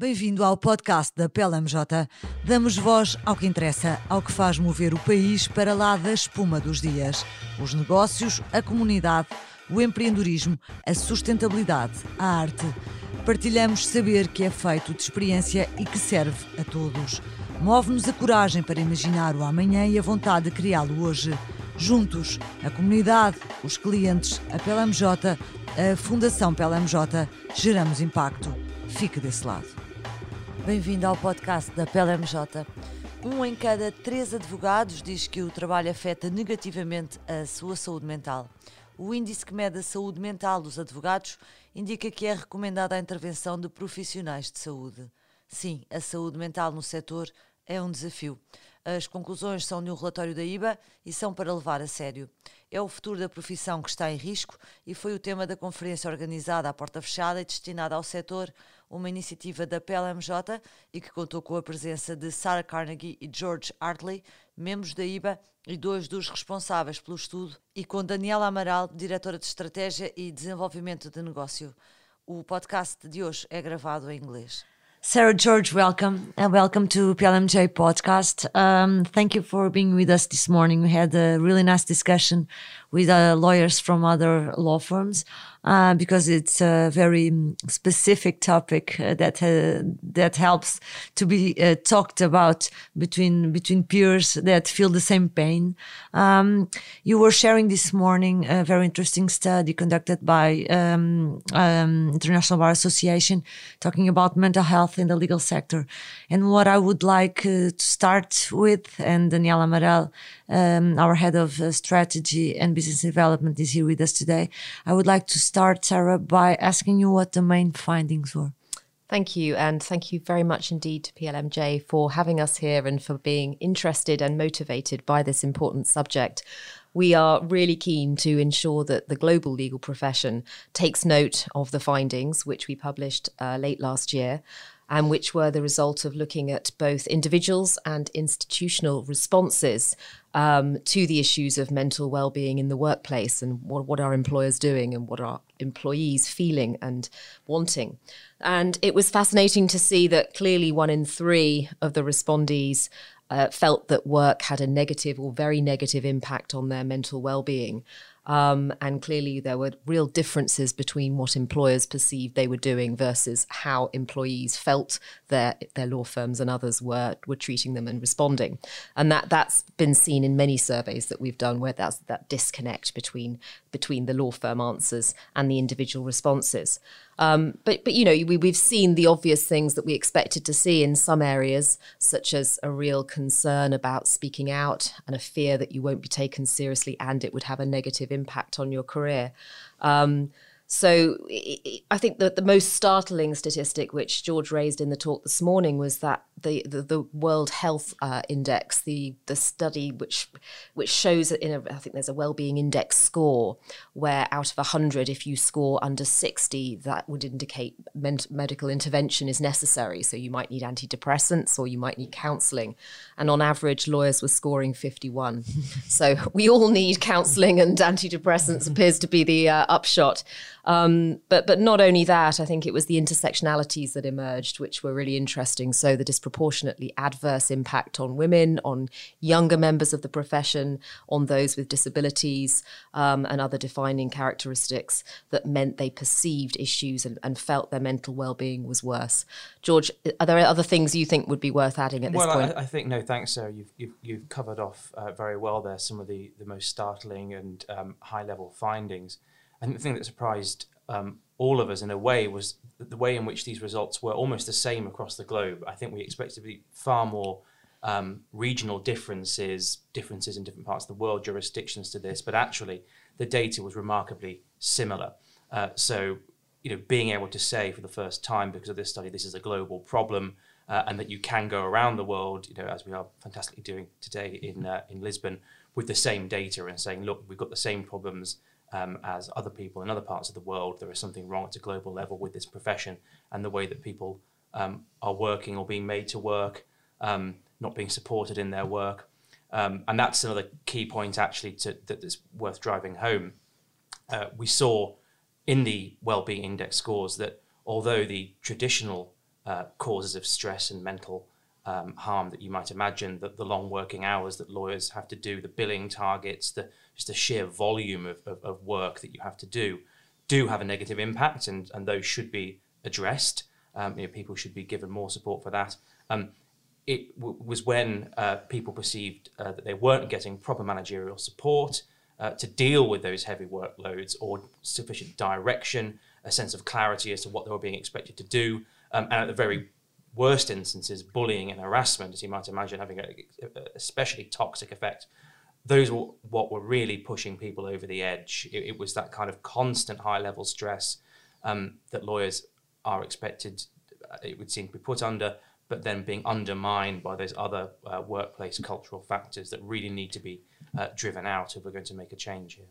Bem-vindo ao podcast da PLMJ. Damos voz ao que interessa, ao que faz mover o país para lá da espuma dos dias. Os negócios, a comunidade, o empreendedorismo, a sustentabilidade, a arte. Partilhamos saber que é feito de experiência e que serve a todos. Move-nos a coragem para imaginar o amanhã e a vontade de criá-lo hoje. Juntos, a comunidade, os clientes, a PLMJ, a Fundação PLMJ, geramos impacto. Fique desse lado. Bem-vindo ao podcast da PLMJ. Um em cada três advogados diz que o trabalho afeta negativamente a sua saúde mental. O índice que mede a saúde mental dos advogados indica que é recomendada a intervenção de profissionais de saúde. Sim, a saúde mental no setor é um desafio. As conclusões são de um relatório da IBA e são para levar a sério. É o futuro da profissão que está em risco e foi o tema da conferência organizada à porta fechada e destinada ao setor, uma iniciativa da PLMJ e que contou com a presença de Sarah Carnegie e George Hartley, membros da IBA e dois dos responsáveis pelo estudo, e com Daniela Amaral, diretora de Estratégia e Desenvolvimento de Negócio. O podcast de hoje é gravado em inglês. Sarah George, welcome and welcome to PLMJ podcast. Um, thank you for being with us this morning. We had a really nice discussion with uh, lawyers from other law firms uh, because it's a very specific topic uh, that uh, that helps to be uh, talked about between between peers that feel the same pain. Um, you were sharing this morning a very interesting study conducted by um, um, International Bar Association talking about mental health in the legal sector. And what I would like uh, to start with, and Daniela Amaral, um, our head of strategy and business development, is here with us today. I would like to start, Sarah, by asking you what the main findings were. Thank you. And thank you very much indeed to PLMJ for having us here and for being interested and motivated by this important subject. We are really keen to ensure that the global legal profession takes note of the findings, which we published uh, late last year, and which were the result of looking at both individuals and institutional responses um, to the issues of mental well-being in the workplace and what, what are employers doing and what are employees feeling and wanting. And it was fascinating to see that clearly one in three of the respondees uh, felt that work had a negative or very negative impact on their mental well-being. Um, and clearly, there were real differences between what employers perceived they were doing versus how employees felt their their law firms and others were were treating them and responding. And that that's been seen in many surveys that we've done, where that's that disconnect between between the law firm answers and the individual responses. Um, but but you know we we've seen the obvious things that we expected to see in some areas, such as a real concern about speaking out and a fear that you won't be taken seriously and it would have a negative impact on your career. Um, so I think that the most startling statistic, which George raised in the talk this morning, was that the the, the World Health uh, Index, the the study which which shows that in a I think there's a well-being index score where out of hundred, if you score under sixty, that would indicate med- medical intervention is necessary. So you might need antidepressants or you might need counselling, and on average, lawyers were scoring fifty-one. so we all need counselling and antidepressants appears to be the uh, upshot. Um, but but not only that, I think it was the intersectionalities that emerged, which were really interesting. So the disproportionately adverse impact on women, on younger members of the profession, on those with disabilities, um, and other defining characteristics that meant they perceived issues and, and felt their mental well-being was worse. George, are there other things you think would be worth adding at this well, point? I, I think no, thanks, Sarah. You've you've, you've covered off uh, very well there some of the the most startling and um, high-level findings. And the thing that surprised um, all of us in a way was the way in which these results were almost the same across the globe. I think we expected to be far more um, regional differences, differences in different parts of the world, jurisdictions to this, but actually the data was remarkably similar. Uh, so, you know, being able to say for the first time because of this study, this is a global problem, uh, and that you can go around the world, you know, as we are fantastically doing today in uh, in Lisbon, with the same data and saying, look, we've got the same problems um, as other people in other parts of the world. There is something wrong at a global level with this profession and the way that people um, are working or being made to work, um, not being supported in their work. Um, and that's another key point, actually, to, that is worth driving home. Uh, we saw in the well-being index scores that although the traditional uh, causes of stress and mental um, harm that you might imagine, that the long working hours that lawyers have to do, the billing targets, the just the sheer volume of, of, of work that you have to do, do have a negative impact, and, and those should be addressed. Um, you know, people should be given more support for that. Um, it w- was when uh, people perceived uh, that they weren't getting proper managerial support uh, to deal with those heavy workloads or sufficient direction, a sense of clarity as to what they were being expected to do, um, and at the very worst instances, bullying and harassment, as you might imagine, having a, a especially toxic effect. Those were what were really pushing people over the edge. It, it was that kind of constant high level stress um, that lawyers are expected, uh, it would seem, to be put under, but then being undermined by those other uh, workplace cultural factors that really need to be uh, driven out if we're going to make a change here.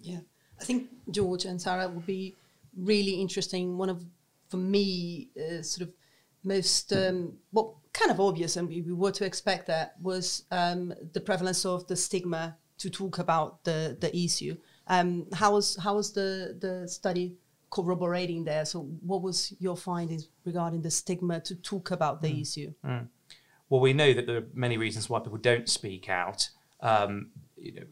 Yeah, I think George and Sarah would be really interesting. One of, for me, uh, sort of most um, well kind of obvious and we, we were to expect that was um, the prevalence of the stigma to talk about the the issue. Um, how was how was the the study corroborating there? So what was your findings regarding the stigma to talk about the mm. issue? Mm. well we know that there are many reasons why people don't speak out. Um, you know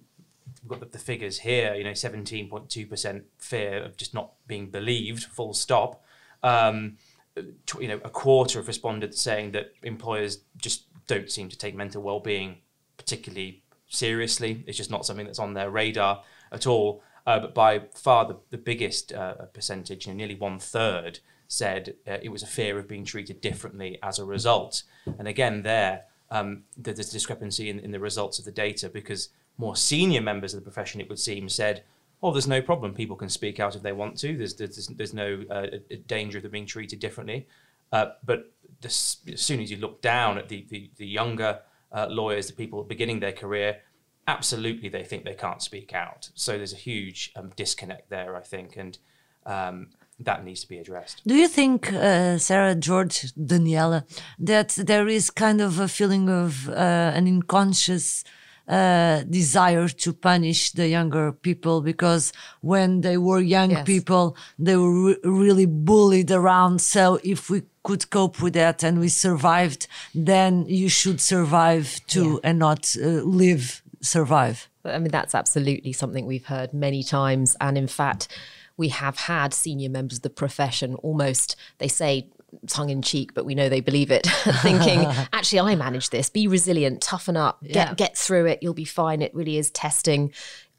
we've got the, the figures here you know 17.2% fear of just not being believed full stop. Um, you know, a quarter of respondents saying that employers just don't seem to take mental well-being particularly seriously. It's just not something that's on their radar at all. Uh, but by far the, the biggest uh, percentage, you know, nearly one third, said uh, it was a fear of being treated differently as a result. And again, there um, there's a discrepancy in, in the results of the data because more senior members of the profession, it would seem, said oh, there's no problem. People can speak out if they want to. There's there's, there's no uh, danger of them being treated differently. Uh, but as soon as you look down at the the, the younger uh, lawyers, the people beginning their career, absolutely they think they can't speak out. So there's a huge um, disconnect there, I think, and um, that needs to be addressed. Do you think, uh, Sarah, George, Daniela, that there is kind of a feeling of uh, an unconscious uh, desire to punish the younger people because when they were young yes. people, they were re really bullied around. So if we could cope with that and we survived, then you should survive too yeah. and not uh, live, survive. I mean, that's absolutely something we've heard many times. And in fact, we have had senior members of the profession almost, they say, tongue in cheek, but we know they believe it, thinking, actually, I manage this. Be resilient, toughen up, get yeah. get through it. You'll be fine. It really is testing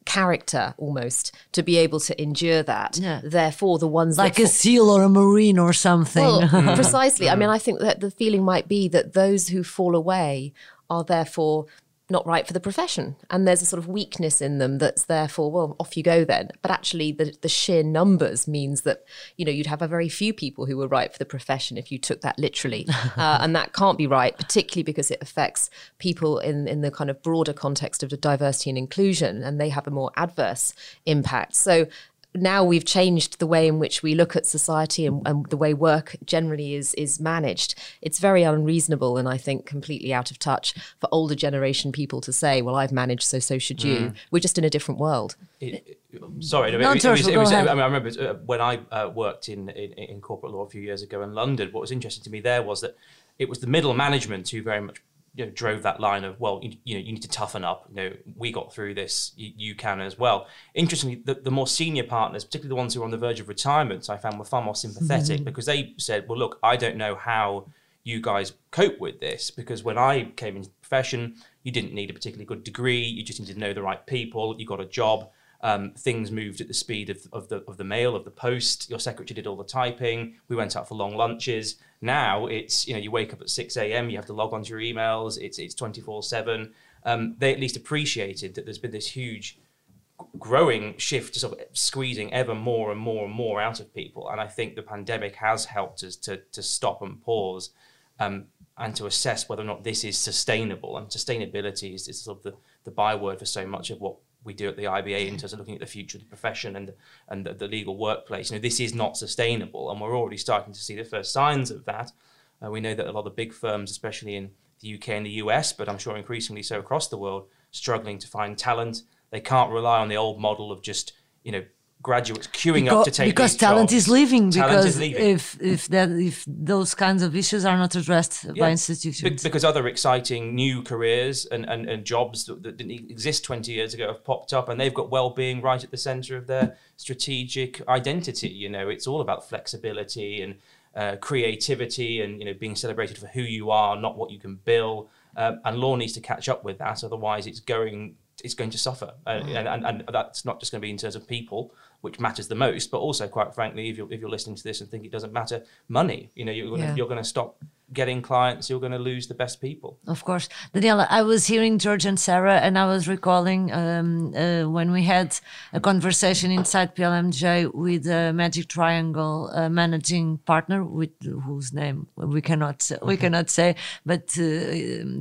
character almost to be able to endure that. Yeah. Therefore, the ones like a seal or a marine or something. Well, precisely. I mean, I think that the feeling might be that those who fall away are therefore not right for the profession. And there's a sort of weakness in them that's therefore, well, off you go then. But actually, the, the sheer numbers means that, you know, you'd have a very few people who were right for the profession if you took that literally. uh, and that can't be right, particularly because it affects people in, in the kind of broader context of the diversity and inclusion, and they have a more adverse impact. So now we've changed the way in which we look at society and, and, the way work generally is is managed. It's very unreasonable and I think completely out of touch for older generation people to say, "Well, I've managed, so so should you." Mm. We're just in a different world. It, sorry, no, it, it, was, it was, I, mean, I remember uh, when I uh, worked in, in, in corporate law a few years ago in London. What was interesting to me there was that it was the middle management who very much you know, drove that line of well you, you, know you need to toughen up. You know we got through this you, you can as well. Interestingly the, the, more senior partners particularly the ones who were on the verge of retirement i found were far more sympathetic mm-hmm. because they said well look i don't know how you guys cope with this because when i came into the profession you didn't need a particularly good degree. You just needed to know the right people. You got a job um, things moved at the speed of, of, the of the mail of the post. Your secretary did all the typing. We went out for long lunches. Now it's you know you wake up at six a.m. You have to log onto your emails. It's it's twenty four seven. Um, they at least appreciated that there's been this huge growing shift to sort of squeezing ever more and more and more out of people. And I think the pandemic has helped us to to stop and pause. Um, and to assess whether or not this is sustainable. And sustainability is, is sort of the, the byword for so much of what we do at the IBA in terms of looking at the future of the profession and and the, the, legal workplace. You know, this is not sustainable, and we're already starting to see the first signs of that. Uh, we know that a lot of big firms, especially in the UK and the US, but I'm sure increasingly so across the world, struggling to find talent. They can't rely on the old model of just you know graduates queuing because, up to take because talent jobs. is leaving Talent because is leaving. if if that if those kinds of issues are not addressed by Yeah. Be- institutions because other exciting new careers and, and, and jobs that, that didn't exist 20 years ago have popped up and they've got well-being right at the center of their strategic identity you know it's all about flexibility and uh, creativity and you know being celebrated for who you are not what you can bill um, and law needs to catch up with that otherwise it's going it's going to suffer. Uh, and, and, and that's not just going to be in terms of people which matters the most but also quite frankly if you're, if you're listening to this and think it doesn't matter money. You know you're going to, you're going to stop getting clients you're going to lose the best people Of course, Daniela. I was hearing George and Sarah, and I was recalling um, uh, when we had a conversation inside PLMJ with a Magic Triangle uh, managing partner, with whose name we cannot we cannot say, but uh,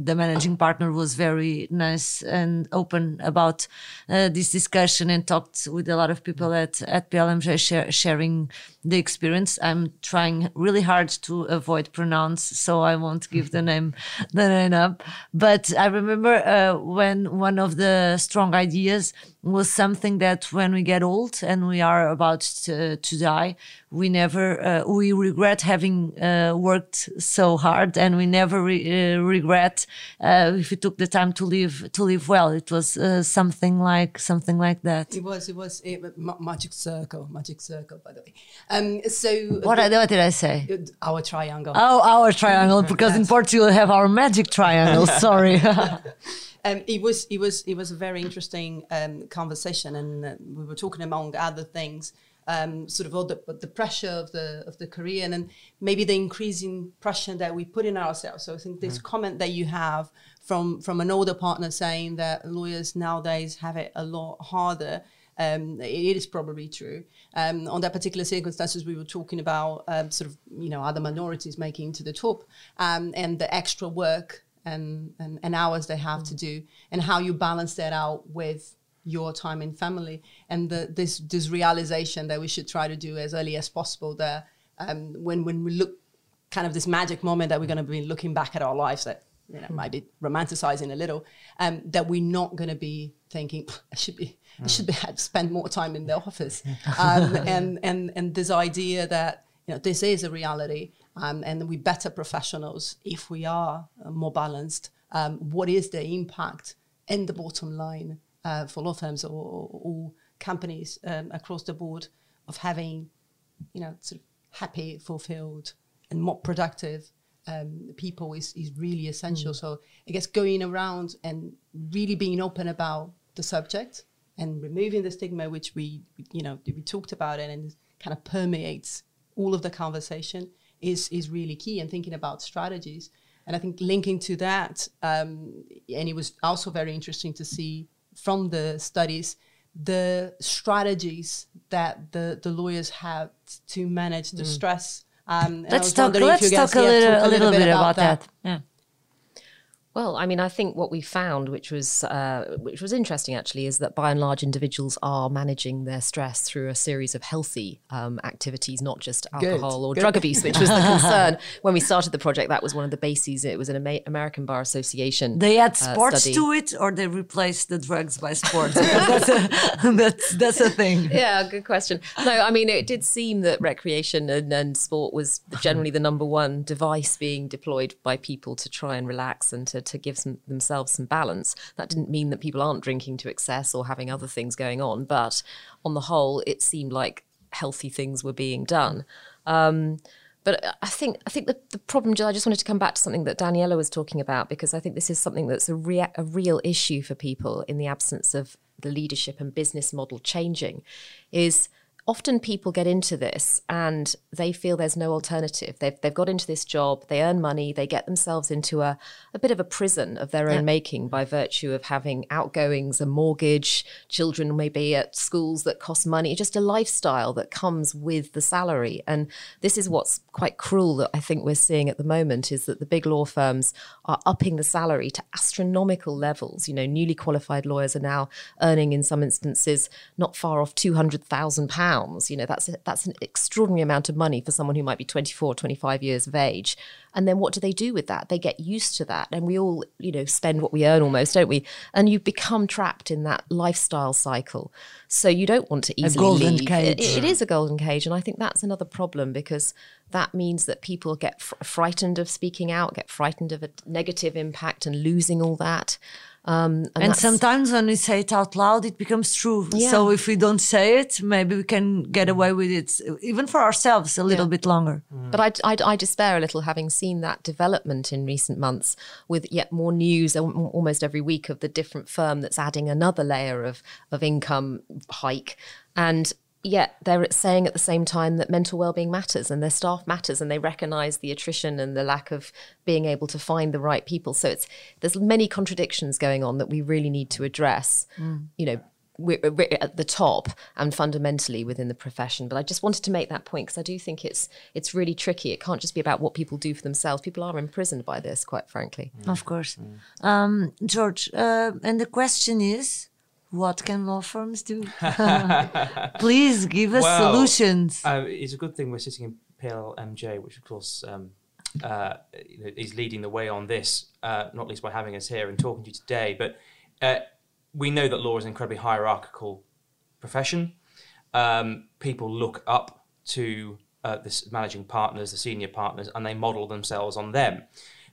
the managing partner was very nice and open about uh, this discussion and talked with a lot of people at at PLMJ share, sharing the experience. I'm trying really hard to avoid pronounce, so I won't give the name the name up. But I remember uh, when one of the strong ideas was something that when we get old and we are about to, to die, we never uh, we regret having uh, worked so hard, and we never re- uh, regret uh, if we took the time to live to live well. It was uh, something like something like that. It was, it was ma- magic circle, magic circle, by the way. Um, so What, I- what did I say? our triangle. Oh, our triangle, because in Portugal we have our magic triangle. Sorry. Um, it was it was it was a very interesting um, conversation, and uh, we were talking among other things, um, sort of all the the pressure of the of the career, and maybe the increasing pressure that we put in ourselves. So I think this comment that you have from from an older partner saying that lawyers nowadays have it a lot harder. Um, it is probably true. Um, on that particular circumstances, we were talking about um, sort of you know other minorities making to the top, um, and the extra work and, and, and hours they have to do and how you balance that out with your time in family. And the, this this realization that we should try to do as early as possible that um, when when we look kind of this magic moment that we're going to be looking back at our lives that you know might be romanticizing a little um, that we're not going to be thinking I should be I should be had to spend more time in the office. Um, and and and this idea that you know this is a reality um, and we're better professionals if we are uh, more balanced. Um, what is the impact in the bottom line uh, for law firms or, companies um, across the board of having, you know, sort of happy, fulfilled, and more productive um, people is, is really essential. So I guess going around and really being open about the subject and removing the stigma, which we, you know, we talked about it and kind of permeates all of the conversation is is really key and thinking about strategies and i think linking to that um, and it was also very interesting to see from the studies the strategies that the the lawyers have to manage the stress um, let's talk. Let's talk a little, a little bit about that. Yeah. Well, I mean, I think what we found, which was uh, which was interesting actually, is that by and large individuals are managing their stress through a series of healthy um, activities, not just alcohol or good. drug abuse, which was the concern when we started the project. That was one of the bases. It was an Ama- American Bar Association. They add uh, sports study. to it, or they replace the drugs by sports. That's a, that's that's a thing. yeah, good question. No, I mean, it did seem that recreation and, and sport was generally the number one device being deployed by people to try and relax and to, to give some, themselves some balance. That didn't mean that people aren't drinking to excess or having other things going on, but on the whole, it seemed like healthy things were being done. Um, but I think I think the, the problem. I just wanted to come back to something that Daniela was talking about because I think this is something that's a, rea- a real issue for people in the absence of the leadership and business model changing. Is often people get into this and they feel there's no alternative. They've, they've got into this job, they earn money, they get themselves into a, a bit of a prison of their own making by virtue of having outgoings, a mortgage, children maybe at schools that cost money, just a lifestyle that comes with the salary. And this is what's quite cruel that I think we're seeing at the moment is that the big law firms are upping the salary to astronomical levels. You know, newly qualified lawyers are now earning in some instances not far off £200,000 pounds. You know, that's a, that's an extraordinary amount of money for someone who might be 24, 25 years of age. And then what do they do with that? They get used to that. And we all, you know, spend what we earn almost, don't we? And you become trapped in that lifestyle cycle. So you don't want to easily golden leave. cage. It- it is a golden cage. And I think that's another problem because that means that people get fr- frightened of speaking out, get frightened of a negative impact and losing all that. Um, and And sometimes when we say it out loud, it becomes true. Yeah. So if we don't say it, maybe we can get away with it, even for ourselves, a little Yeah. bit longer. But I, I, I despair a little having seen that development in recent months with yet more news al- almost every week of the different firm that's adding another layer of, of income hike. And yet they're saying at the same time that mental well-being matters and their staff matters and they recognize the attrition and the lack of being able to find the right people. So it's there's many contradictions going on that we really need to address. You know, we're, we're at the top and fundamentally within the profession. But I just wanted to make that point because I do think it's it's really tricky. It can't just be about what people do for themselves. People are imprisoned by this, quite frankly. Of course. Um, George, uh, and the question is what can law firms do? Please give us Well, solutions. Uh, it's a good thing we're sitting in PLMJ, which of course um, uh, is leading the way on this, uh, not least by having us here and talking to you today. But uh, we know that law is an incredibly hierarchical profession. Um, people look up to uh, the managing partners, the senior partners, and they model themselves on them.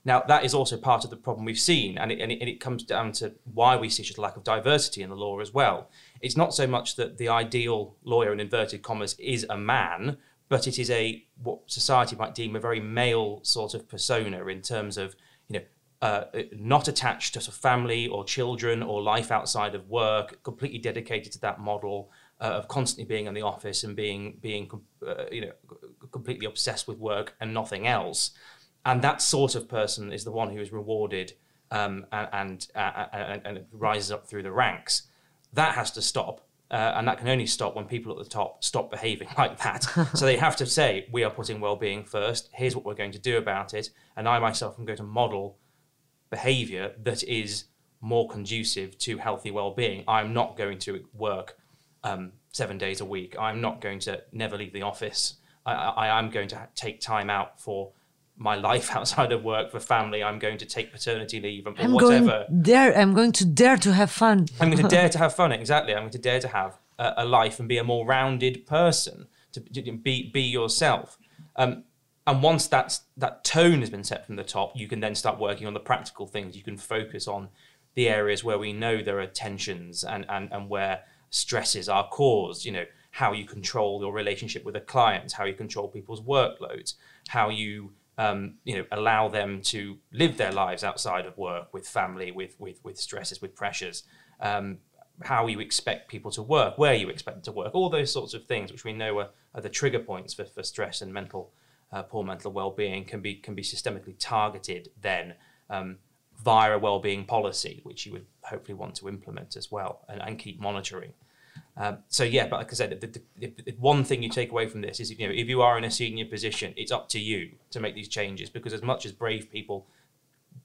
Now, that is also part of the problem we've seen, and it, and, it, and it comes down to why we see such a lack of diversity in the law as well. It's not so much that the ideal lawyer, in inverted commas, is a man, but it is a what society might deem a very male sort of persona in terms of, you know, uh, not attached to family or children or life outside of work, completely dedicated to that model uh, of constantly being in the office and being being uh, you know completely obsessed with work and nothing else. And that sort of person is the one who is rewarded um, and and, and and rises up through the ranks. That has to stop. Uh, and that can only stop when people at the top stop behaving like that. so they have to say, we are putting well-being first. Here's what we're going to do about it. And I myself am going to model behavior that is more conducive to healthy well-being. I'm not going to work um, seven days a week. I'm not going to never leave the office. I, I, I'm going to take time out for my life outside of work, for family. I'm going to take paternity leave and I'm whatever. going dare. I'm going to dare to have fun. I'm going to dare to have fun. Exactly. I'm going to dare to have a, a life and be a more rounded person. To, to be be yourself. Um, and once that's that tone has been set from the top, you can then start working on the practical things. You can focus on the areas where we know there are tensions and and, and where stresses are caused. You know how you control your relationship with a client, how you control people's workloads, how you um, you know allow them to live their lives outside of work with family, with with with stresses, with pressures. Um, how you expect people to work, where you expect them to work, all those sorts of things, which we know are, are the trigger points for, for stress and mental uh, poor mental well-being, can be can be systemically targeted then um, via a well-being policy, which you would hopefully want to implement as well and, and keep monitoring. Um, so yeah, but like I said, the, the, the, the one thing you take away from this is you know if you are in a senior position, it's up to you to make these changes because as much as brave people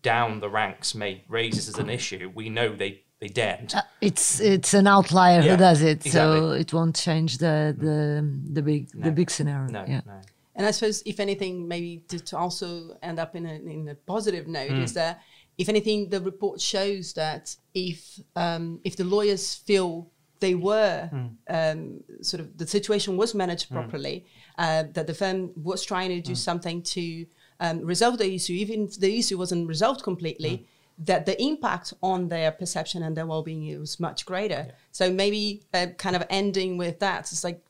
down the ranks may raise this as an issue, we know they they daren't. It's it's an outlier Yeah, who does it, so it won't change the the the big the big scenario. No, yeah. no. And I suppose, if anything, maybe to, to also end up in a, in a positive note, Mm. is that if anything, the report shows that if um, if the lawyers feel they were Mm. um, sort of the situation was managed properly, uh, that the firm was trying to do Mm. something to um, resolve the issue, even if the issue wasn't resolved completely. Mm. That the impact on their perception and their well-being was much greater. So maybe uh, kind of ending with that, it's like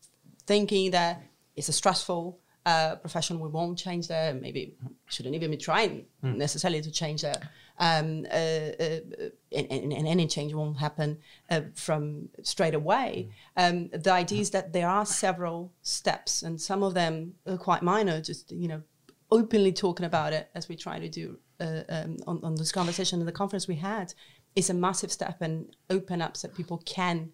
thinking that it's a stressful uh, profession, we won't change that. Maybe shouldn't even be trying necessarily to change that. Um, uh, uh, and, and, and any change won't happen uh, from straight away. Um, the idea is that there are several steps, and some of them are quite minor. Just you know, openly talking about it as we try to do uh, um, on, on this conversation and the conference we had is a massive step and open up so people can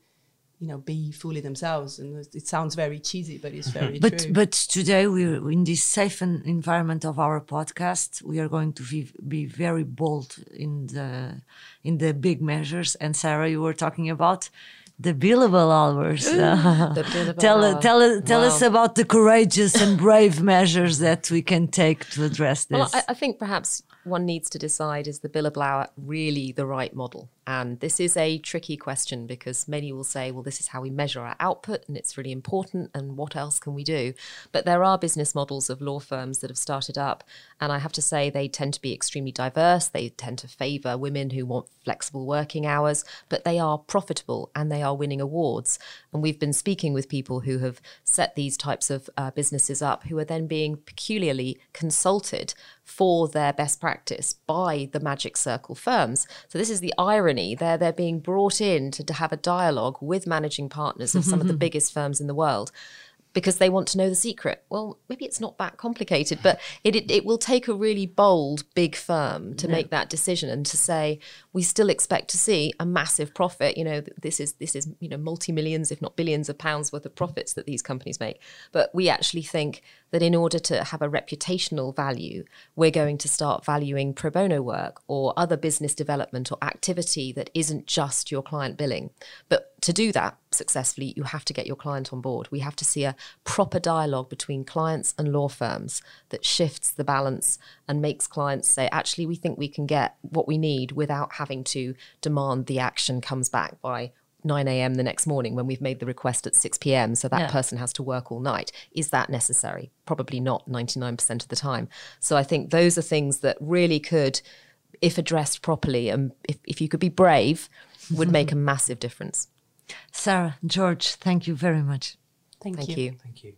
you know be fully themselves and it- it sounds very cheesy but it's very But true but today we're in this safe environment of our podcast. We are going to be, be very bold in the in the big measures. And Sarah, you were talking about The billable hours. the billable tell hour. tell tell Wow. us about the courageous and brave measures that we can take to address this. Well, I, I think perhaps one needs to decide is the billable hour really the right model? And this is a tricky question because many will say, well, this is how we measure our output and it's really important. And what else can we do? But there are business models of law firms that have started up. And I have to say, they tend to be extremely diverse. They tend to favor women who want flexible working hours, but they are profitable and they are winning awards. And we've been speaking with people who have set these types of uh, businesses up who are then being peculiarly consulted for their best practice by the magic circle firms. So this is the irony. They're they're being brought in to, to have a dialogue with managing partners of some of the mm-hmm. biggest firms in the world. Because they want to know the secret. Well, maybe it's not that complicated, but it, it, it will take a really bold, big firm to make that decision and to say we still expect to see a massive profit. You know, this is this is you know multi millions, if not billions, of pounds worth of profits that these companies make. But we actually think that in order to have a reputational value, we're going to start valuing pro bono work or other business development or activity that isn't just your client billing. But to do that successfully, you have to get your client on board. We have to see a proper dialogue between clients and law firms that shifts the balance and makes clients say, actually, we think we can get what we need without having to demand the action comes back by 9 a.m. the next morning when we've made the request at 6 p.m. So that Yeah. person has to work all night. Is that necessary? Probably not 99% of the time. So I think those are things that really could, if addressed properly and if, if you could be brave, would make a massive difference. Sarah, George, thank you very much. Thank, Thank you. you. Thank you.